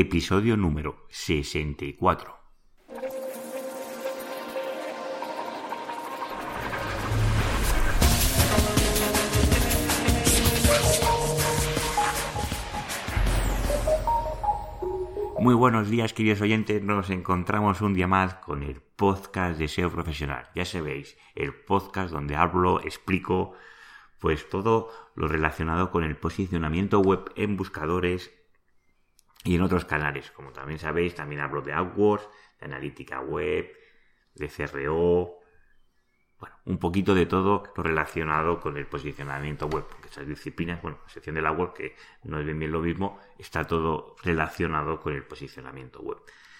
episodio número 64. Muy buenos días, queridos oyentes. Nos encontramos un día más con el podcast de SEO Profesional. Ya sabéis, el podcast donde hablo, explico, pues todo lo relacionado con el posicionamiento web en buscadores y en otros canales. Como también sabéis, también hablo de AdWords, de analítica web, de CRO, bueno, un poquito de todo relacionado con el posicionamiento web, porque esas disciplinas, bueno, la sección del AdWords, que no es bien, bien lo mismo, está todo relacionado con el posicionamiento web.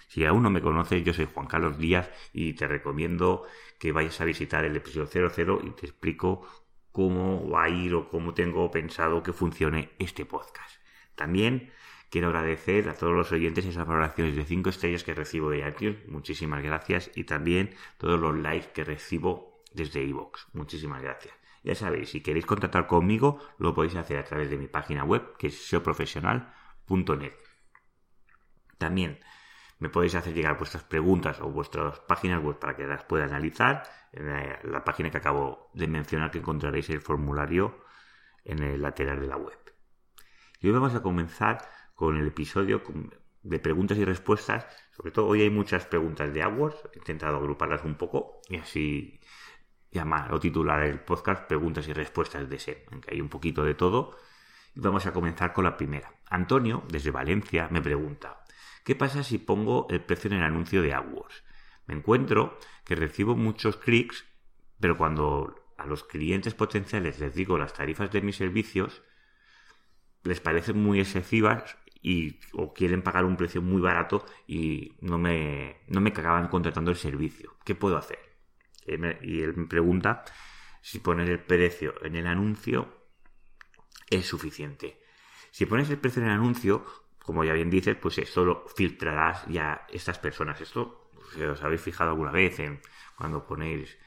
Si aún no me conoces, yo soy Juan Carlos Díaz y te recomiendo que vayas a visitar el episodio 00 y te explico cómo va a ir o cómo tengo pensado que funcione este podcast. También quiero agradecer a todos los oyentes esas valoraciones de 5 estrellas que recibo de iTunes. Muchísimas gracias. Y también todos los likes que recibo desde iVoox. Muchísimas gracias. Ya sabéis, si queréis contactar conmigo, lo podéis hacer a través de mi página web, que es seoprofesional.net. También me podéis hacer llegar vuestras preguntas o vuestras páginas web para que las pueda analizar. En la, página que acabo de mencionar que encontraréis el formulario en el lateral de la web. Y hoy vamos a comenzar con el episodio de preguntas y respuestas. Sobre todo hoy hay muchas preguntas de AdWords. He intentado agruparlas un poco y así llamar o titular el podcast Preguntas y respuestas de SEO, en que hay un poquito de todo. Y vamos a comenzar con la primera. Antonio, desde Valencia, me pregunta, ¿Qué pasa si pongo el precio en el anuncio de AdWords? Me encuentro que recibo muchos clics, pero cuando a los clientes potenciales les digo las tarifas de mis servicios, les parecen muy excesivas y o quieren pagar un precio muy barato y no me, no me acaban contratando el servicio. ¿Qué puedo hacer? Y él me pregunta si poner el precio en el anuncio es suficiente. Si pones el precio en el anuncio, como ya bien dices, pues esto lo filtrarás ya estas personas. Esto, si os habéis fijado alguna vez en cuando ponéis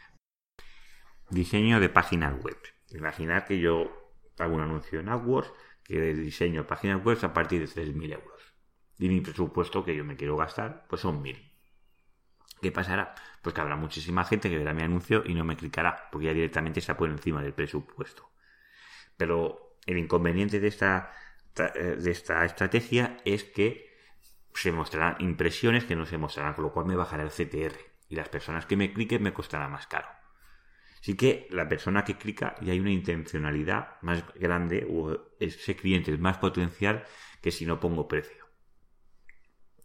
diseño de páginas web. Imaginad que yo hago un anuncio en AdWords que diseño páginas web a partir de 3.000 euros. Y mi presupuesto que yo me quiero gastar, pues son 1.000. ¿Qué pasará? Pues que habrá muchísima gente que verá mi anuncio y no me clicará, porque ya directamente está por encima del presupuesto. Pero el inconveniente de esta eh, de esta estrategia es que se mostrarán impresiones que no se mostrarán, con lo cual me bajará el CTR y las personas que me cliquen me costará más caro. Así que la persona que clica y hay una intencionalidad más grande o ese cliente es más potencial que si no pongo precio.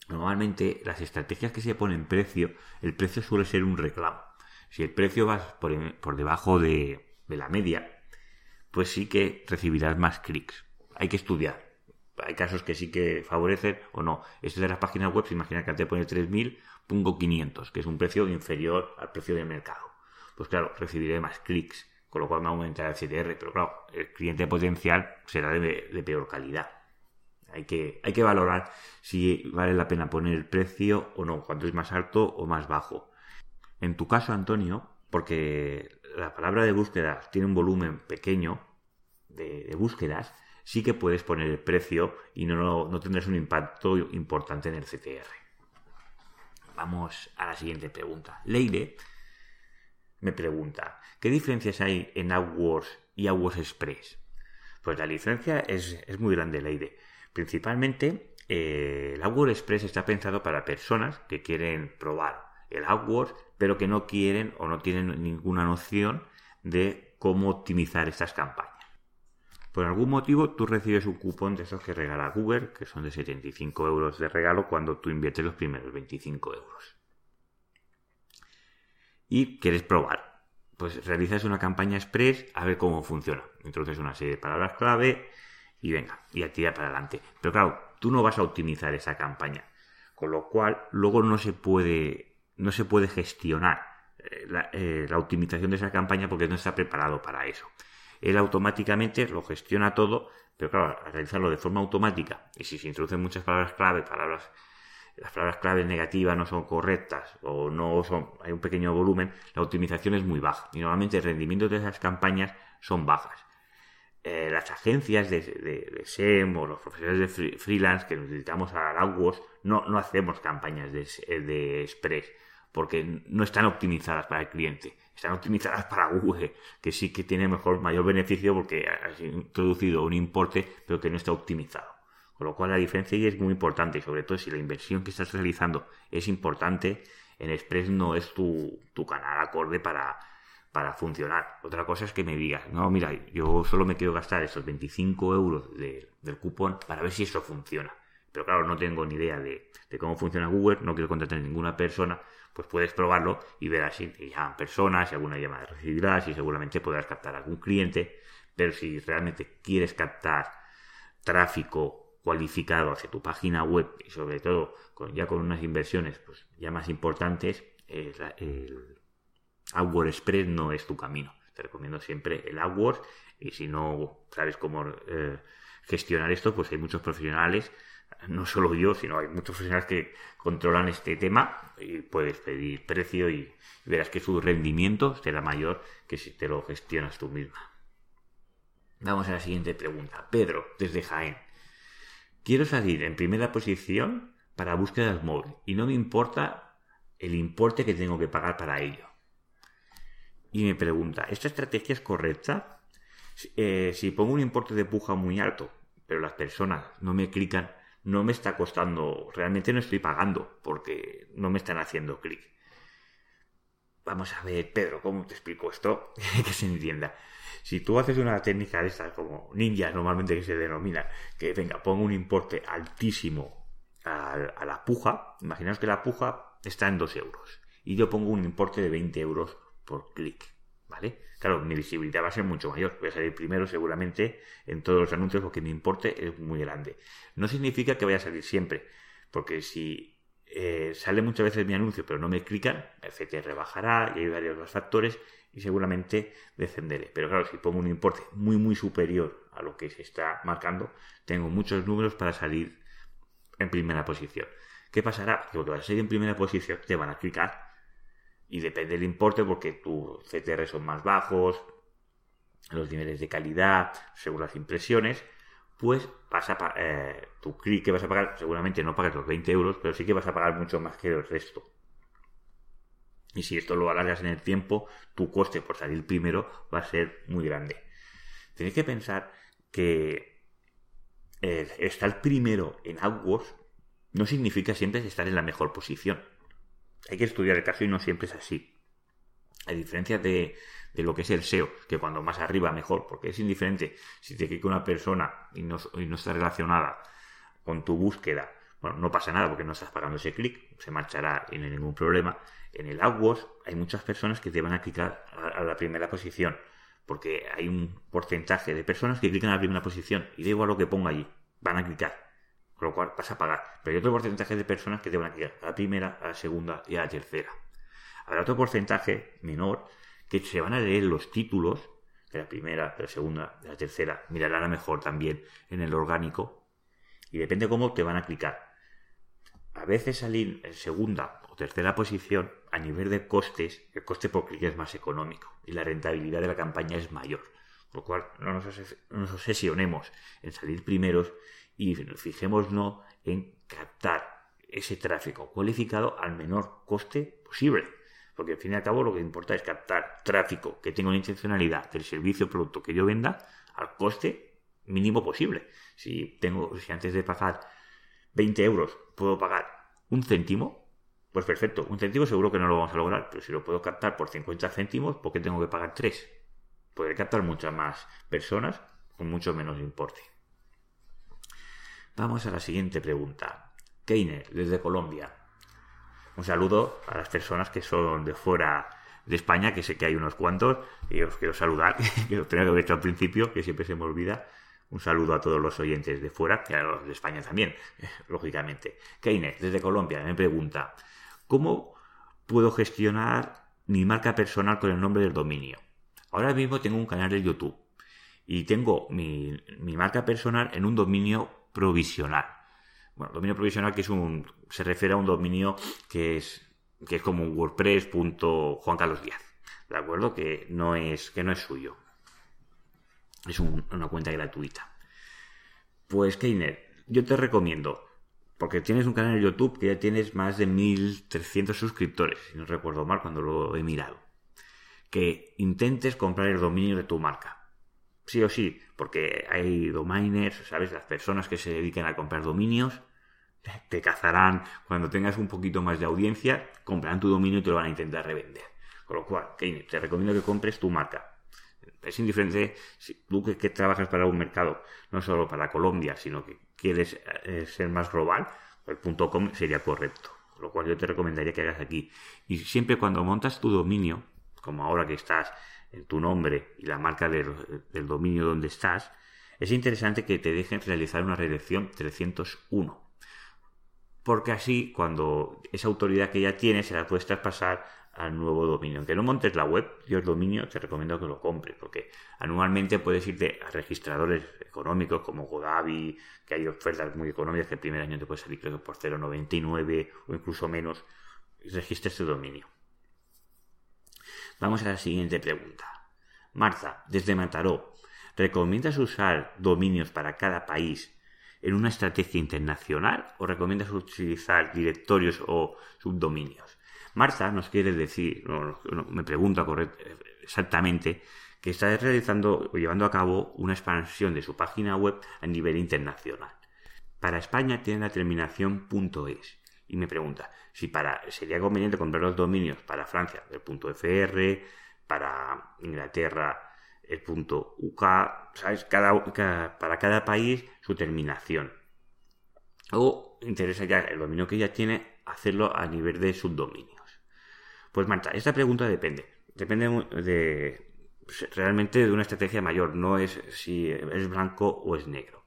Normalmente las estrategias que se ponen precio, el precio suele ser un reclamo. Si el precio va por, debajo de la media, pues sí que recibirás más clics hay que estudiar. Hay casos que sí que favorecen o no. Esto de las páginas web, imagina que te pone 3.000, pongo 500, que es un precio inferior al precio del mercado. Pues claro, recibiré más clics, con lo cual me aumentará el CTR, pero claro, el cliente potencial será de, peor calidad. Hay que, hay que valorar si vale la pena poner el precio o no, cuánto es más alto o más bajo. En tu caso, Antonio, porque la palabra de búsqueda tiene un volumen pequeño de búsquedas, sí que puedes poner el precio y no, no tendrás un impacto importante en el CTR. Vamos a la siguiente pregunta. Leire me pregunta, ¿qué diferencias hay en AdWords y AdWords Express? Pues la diferencia es, muy grande, Leire. Principalmente, eh, el AdWords Express está pensado para personas que quieren probar el AdWords, pero que no quieren o no tienen ninguna noción de cómo optimizar estas campañas. Por algún motivo tú recibes un cupón de esos que regala Google, que son de 75 euros de regalo cuando tú inviertes los primeros 25 euros. Y quieres probar. Pues realizas una campaña express a ver cómo funciona. Introduces una serie de palabras clave y venga, y activa para adelante. Pero claro, tú no vas a optimizar esa campaña. Con lo cual, luego no se puede, no se puede gestionar eh, la, eh, la optimización de esa campaña porque no está preparado para eso él automáticamente lo gestiona todo, pero claro, al realizarlo de forma automática, y si se introducen muchas palabras clave, palabras, las palabras clave negativas no son correctas o no son, hay un pequeño volumen, la optimización es muy baja y normalmente el rendimiento de esas campañas son bajas. eh, las agencias de, de, SEM o los profesores de freelance que nos dedicamos a AdWords no, no hacemos campañas de, de Express porque no están optimizadas para el cliente, están optimizadas para Google, que sí que tiene mejor, mayor beneficio porque has introducido un importe pero que no está optimizado. Con lo cual la diferencia ahí es muy importante sobre todo si la inversión que estás realizando es importante, en Express no es tu, tu canal acorde para, para funcionar. Otra cosa es que me digas, no, mira, yo solo me quiero gastar esos 25 euros del cupón para ver si eso funciona. Pero claro, no tengo ni idea de, cómo funciona Google, no quiero contratar a ninguna persona, pues puedes probarlo y ver si te llaman personas, si alguna llamada recibirás y seguramente podrás captar algún cliente. Pero si realmente quieres captar tráfico cualificado hacia tu página web y sobre todo con, ya con unas inversiones pues ya más importantes, el, AdWords Express no es tu camino. Te recomiendo siempre el AdWords y si no sabes cómo eh, gestionar esto, pues hay muchos profesionales, no solo yo, sino hay muchos profesionales que controlan este tema y puedes pedir precio y verás que su rendimiento será mayor que si te lo gestionas tú misma. Vamos a la siguiente pregunta. Pedro, desde Jaén. Quiero salir en primera posición para búsquedas móvil y no me importa el importe que tengo que pagar para ello y me pregunta, ¿esta estrategia es correcta? Eh, si pongo un importe de puja muy alto, pero las personas no me clican, no me está costando, realmente no estoy pagando porque no me están haciendo clic. Vamos a ver, Pedro, ¿cómo te explico esto? que se entienda. Si tú haces una técnica de estas como ninja normalmente que se denomina, que venga, pongo un importe altísimo a, a la puja, imaginaos que la puja está en 2 euros y yo pongo un importe de 20 euros por clic, ¿vale? Claro, mi visibilidad va a ser mucho mayor. Voy a salir primero seguramente en todos los anuncios porque mi importe es muy grande. No significa que vaya a salir siempre, porque si eh, sale muchas veces mi anuncio pero no me clican, el CTR bajará y hay varios factores y seguramente descenderé. Pero claro, si pongo un importe muy muy superior a lo que se está marcando, tengo muchos números para salir en primera posición. ¿Qué pasará? Que cuando vas a salir en primera posición te van a clicar y depende del importe porque tus CTR son más bajos, los niveles de calidad, según las impresiones, pues vas a eh, tu clic que vas a pagar, seguramente no pagas los 20 euros, pero sí que vas a pagar mucho más que el resto. Y si esto lo alargas en el tiempo, tu coste por salir primero va a ser muy grande. Tenéis que pensar que eh, estar primero en AdWords no significa siempre estar en la mejor posición hay que estudiar el caso y no siempre es así. A diferencia de, lo que es el SEO, que cuando más arriba mejor, porque es indiferente si te clica una persona y no, está relacionada con tu búsqueda, bueno, no pasa nada porque no estás pagando ese clic, se marchará y no hay ningún problema. En el AdWords hay muchas personas que te van a clicar a, la primera posición, porque hay un porcentaje de personas que clican a la primera posición y da igual lo que ponga allí, van a clicar con lo cual vas a pagar. Pero hay otro porcentaje de personas que te van a quedar a la primera, a la segunda y a la tercera. Habrá otro porcentaje menor que se van a leer los títulos de la primera, de la segunda, de la tercera. Mirarán a mejor también en el orgánico. Y depende cómo te van a clicar. A veces salir en segunda o tercera posición, a nivel de costes, el coste por clic es más económico y la rentabilidad de la campaña es mayor. Por lo cual no nos obsesionemos en salir primeros y fijémonos en captar ese tráfico cualificado al menor coste posible. Porque al fin y al cabo lo que importa es captar tráfico que tenga una intencionalidad del servicio o producto que yo venda al coste mínimo posible. Si tengo, si antes de pagar 20 euros puedo pagar un céntimo, pues perfecto, un céntimo seguro que no lo vamos a lograr, pero si lo puedo captar por 50 céntimos, ¿por qué tengo que pagar 3? Podré captar muchas más personas con mucho menos importe. Vamos a la siguiente pregunta. Keine, desde Colombia. Un saludo a las personas que son de fuera de España, que sé que hay unos cuantos, y os quiero saludar, que lo tenía que haber hecho al principio, que siempre se me olvida. Un saludo a todos los oyentes de fuera, y a los de España también, lógicamente. Keine, desde Colombia, me pregunta, ¿cómo puedo gestionar mi marca personal con el nombre del dominio? Ahora mismo tengo un canal de YouTube y tengo mi marca personal en un dominio provisional. Bueno, dominio provisional que es un, se refiere a un dominio que es, que es como un WordPress.juancarlos Díaz, ¿de acuerdo? Que no es, que no es suyo. Es una cuenta gratuita. Pues Keiner, yo te recomiendo, porque tienes un canal en YouTube que ya tienes más de 1300 suscriptores, si no recuerdo mal cuando lo he mirado, que intentes comprar el dominio de tu marca. Sí o sí, porque hay dominers, ¿sabes? Las personas que se dedican a comprar dominios te cazarán cuando tengas un poquito más de audiencia, comprarán tu dominio y te lo van a intentar revender. Con lo cual, te recomiendo que compres tu marca. Es indiferente si tú que, trabajas para un mercado, no solo para Colombia, sino que quieres eh, ser más global, el .com sería correcto. Con lo cual yo te recomendaría que hagas aquí. Y siempre cuando montas tu dominio, como ahora que estás tu nombre y la marca del, dominio donde estás, es interesante que te dejen realizar una redirección 301 porque así cuando esa autoridad que ya tienes se la puedes traspasar al nuevo dominio. Aunque no montes la web, yo el dominio te recomiendo que lo compres, porque anualmente puedes irte a registradores económicos como Godavi, que hay ofertas muy económicas que el primer año te puede salir creo que por 0,99 o incluso menos, registres tu dominio. Vamos a la siguiente pregunta. Marta, desde Mataró, ¿recomiendas usar dominios para cada país en una estrategia internacional o recomiendas utilizar directorios o subdominios? Marta nos quiere decir, me pregunta exactamente, que está realizando o llevando a cabo una expansión de su página web a nivel internacional. Para España tiene la terminación .es y me pregunta si para sería conveniente comprar los dominios para Francia el .fr, para Inglaterra el punto UK, ¿sabes? Cada, para cada país su terminación. O interesa ya el dominio que ya tiene hacerlo a nivel de subdominios. Pues Marta, esta pregunta depende. Depende de realmente de una estrategia mayor, no es si es blanco o es negro.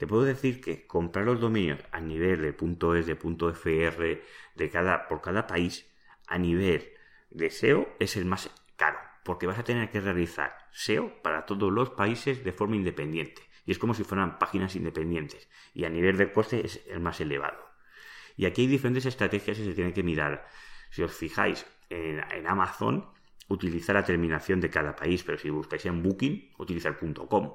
Te puedo decir que comprar los dominios a nivel de .es, de .fr, de cada, por cada país, a nivel de SEO, es el más caro porque vas a tener que realizar SEO para todos los países de forma independiente. Y es como si fueran páginas independientes. Y a nivel de coste es el más elevado. Y aquí hay diferentes estrategias que se tienen que mirar. Si os fijáis en, Amazon, utiliza la terminación de cada país, pero si buscáis en Booking, utiliza el .com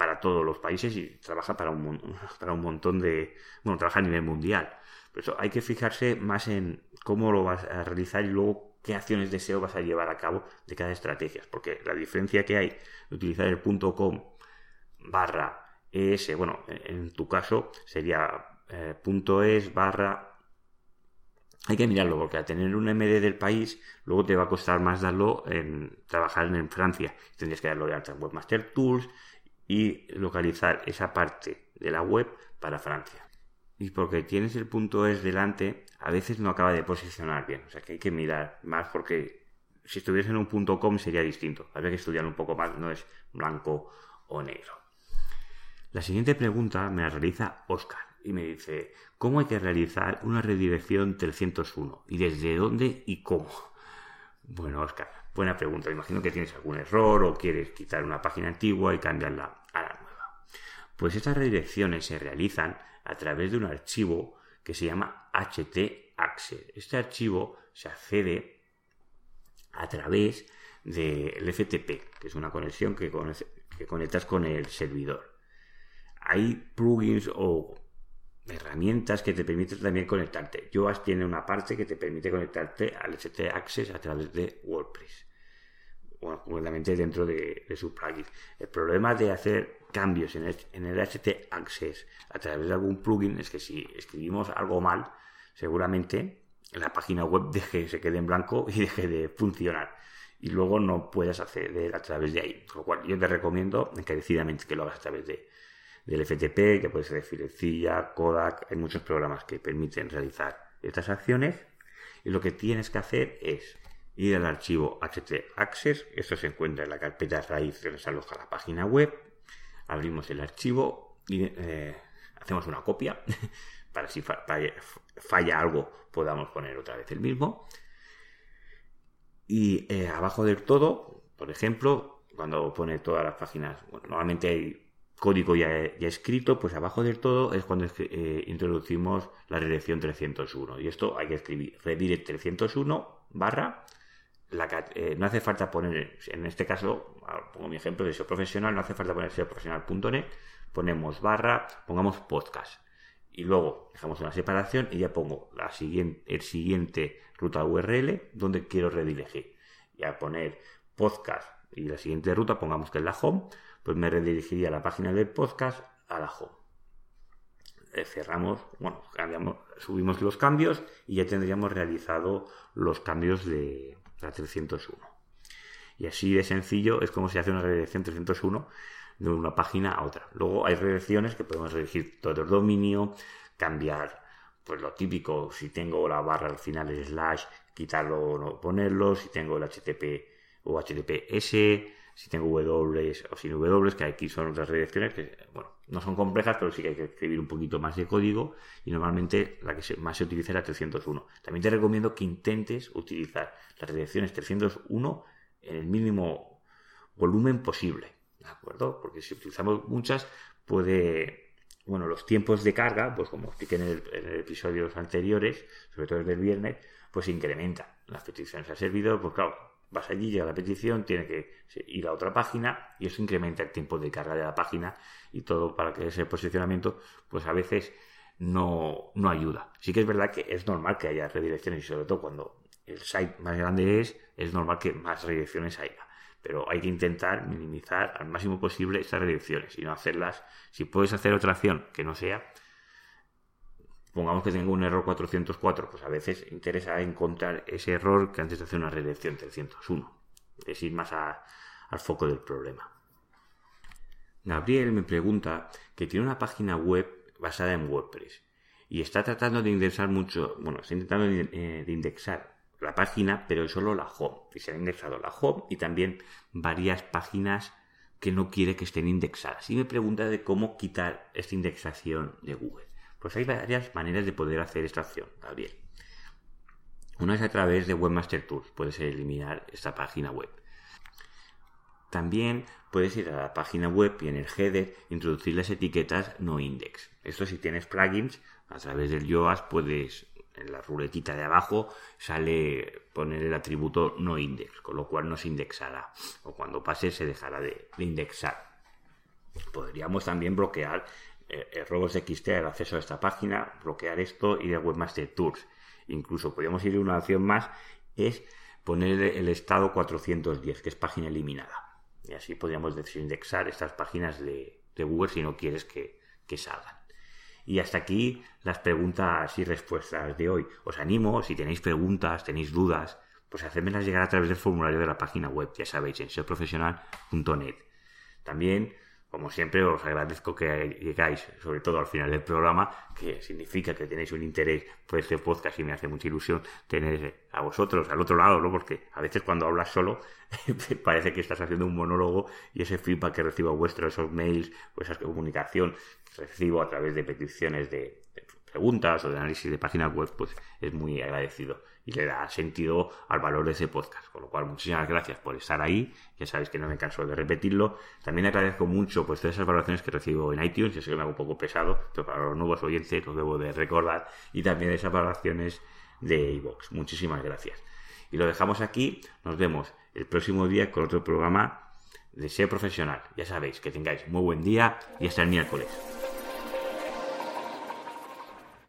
para todos los países y trabaja para un, para un montón de... Bueno, trabaja a nivel mundial. Por eso hay que fijarse más en cómo lo vas a realizar y luego qué acciones de SEO vas a llevar a cabo de cada estrategia. Porque la diferencia que hay de utilizar el .com barra es, bueno, en tu caso sería eh, .es barra... Hay que mirarlo porque al tener un MD del país, luego te va a costar más darlo en trabajar en Francia. Tendrías que darlo de alta Webmaster Tools y localizar esa parte de la web para Francia y porque tienes el punto es delante, a veces no acaba de posicionar bien. O sea que hay que mirar más porque si estuviese en un punto com sería distinto. Habría que estudiar un poco más, no es blanco o negro. La siguiente pregunta me la realiza Oscar y me dice, ¿cómo hay que realizar una redirección 301? ¿Y desde dónde y cómo? Bueno, Oscar, buena pregunta. Imagino que tienes algún error o quieres quitar una página antigua y cambiarla. Pues estas redirecciones se realizan a través de un archivo que se llama htaccess. Este archivo se accede a través del FTP, que es una conexión que, conectas con el servidor. Hay plugins o herramientas que te permiten también conectarte. Yoast tiene una parte que te permite conectarte al htaccess a través de WordPress bueno, completamente dentro de, su plugin. El problema de hacer cambios en el, en el HT Access a través de algún plugin es que si escribimos algo mal, seguramente la página web deje, se quede en blanco y deje de funcionar. Y luego no puedas acceder a través de ahí. Con lo cual yo te recomiendo encarecidamente que lo hagas a través de, del FTP, que puede ser de Filecilla, Kodak, hay muchos programas que permiten realizar estas acciones. Y lo que tienes que hacer es ir al archivo htaccess, esto se encuentra en la carpeta raíz que nos aloja la página web, abrimos el archivo y eh, hacemos una copia para si falla, algo podamos poner otra vez el mismo. Y eh, abajo del todo, por ejemplo, cuando pone todas las páginas, normalmente hay código ya, escrito, pues abajo del todo es cuando eh, introducimos la redirección 301. Y esto hay que escribir redirect 301 barra eh, no hace falta poner, en este caso, pongo mi ejemplo de SEO profesional, no hace falta poner SEOprofesional.net, ponemos barra, pongamos podcast. Y luego dejamos una separación y ya pongo la siguiente, el siguiente ruta URL donde quiero redirigir. Y a poner podcast y la siguiente ruta, pongamos que es la home, pues me redirigiría a la página del podcast a la home. Eh, cerramos, bueno, cambiamos, subimos los cambios y ya tendríamos realizado los cambios de la 301. Y así de sencillo es como se hace una redirección 301 de una página a otra. Luego hay redirecciones que podemos elegir todo el dominio, cambiar pues lo típico, si tengo la barra al final es slash, quitarlo o no ponerlo, si tengo el HTTP o HTTPS, si tengo W o sin W, que aquí son otras redirecciones que, bueno, no son complejas, pero sí que hay que escribir un poquito más de código y normalmente la que más se utiliza es la 301. También te recomiendo que intentes utilizar las redirecciones 301 en el mínimo volumen posible, ¿de acuerdo? Porque si utilizamos muchas puede, bueno, los tiempos de carga, pues como expliqué en el, en episodios anteriores, sobre todo el del viernes, pues incrementan las peticiones al servidor, pues claro, vas allí, llega la petición, tiene que ir a otra página y eso incrementa el tiempo de carga de la página y todo para que ese posicionamiento, pues a veces no, no ayuda. Sí que es verdad que es normal que haya redirecciones y sobre todo cuando el site más grande es, es normal que más redirecciones haya. Pero hay que intentar minimizar al máximo posible estas redirecciones y no hacerlas. Si puedes hacer otra acción que no sea, pongamos que tengo un error 404, pues a veces interesa encontrar ese error que antes de hacer una redirección 301. Es ir más al foco del problema. Gabriel me pregunta que tiene una página web basada en WordPress y está tratando de indexar mucho, bueno, está intentando de eh, indexar la página, pero solo la home. Y se ha indexado la home y también varias páginas que no quiere que estén indexadas. Y me pregunta de cómo quitar esta indexación de Google. Pues hay varias maneras de poder hacer esta acción, Gabriel. Una es a través de Webmaster Tools, puedes eliminar esta página web. También puedes ir a la página web y en el header introducir las etiquetas no index. Esto si tienes plugins, a través del Yoast puedes, en la ruletita de abajo, sale poner el atributo no index, con lo cual no se indexará. O cuando pase se dejará de, de indexar. Podríamos también bloquear eh, robos de XT el acceso a esta página, bloquear esto y de Webmaster Tools. Incluso podríamos ir a una opción más, es poner el estado 410, que es página eliminada. Y así podríamos desindexar estas páginas de, Google si no quieres que, que salgan. Y hasta aquí las preguntas y respuestas de hoy. Os animo, si tenéis preguntas, tenéis dudas, pues hacérmelas llegar a través del formulario de la página web, ya sabéis, en seoprofesional.net. También como siempre, os agradezco que llegáis, sobre todo al final del programa, que significa que tenéis un interés por este podcast y me hace mucha ilusión tener a vosotros al otro lado, ¿no? Porque a veces cuando hablas solo parece que estás haciendo un monólogo y ese feedback que recibo vuestro, esos mails, pues esa comunicación que recibo a través de peticiones de preguntas o de análisis de páginas web, pues es muy agradecido y le da sentido al valor de ese podcast. Con lo cual, muchísimas gracias por estar ahí. Ya sabéis que no me canso de repetirlo. También agradezco mucho pues todas esas valoraciones que recibo en iTunes. Yo sé que me hago un poco pesado, pero para los nuevos oyentes los debo de recordar. Y también esas valoraciones de iVoox. Muchísimas gracias. Y lo dejamos aquí. Nos vemos el próximo día con otro programa de SEO profesional. Ya sabéis que tengáis muy buen día y hasta el miércoles.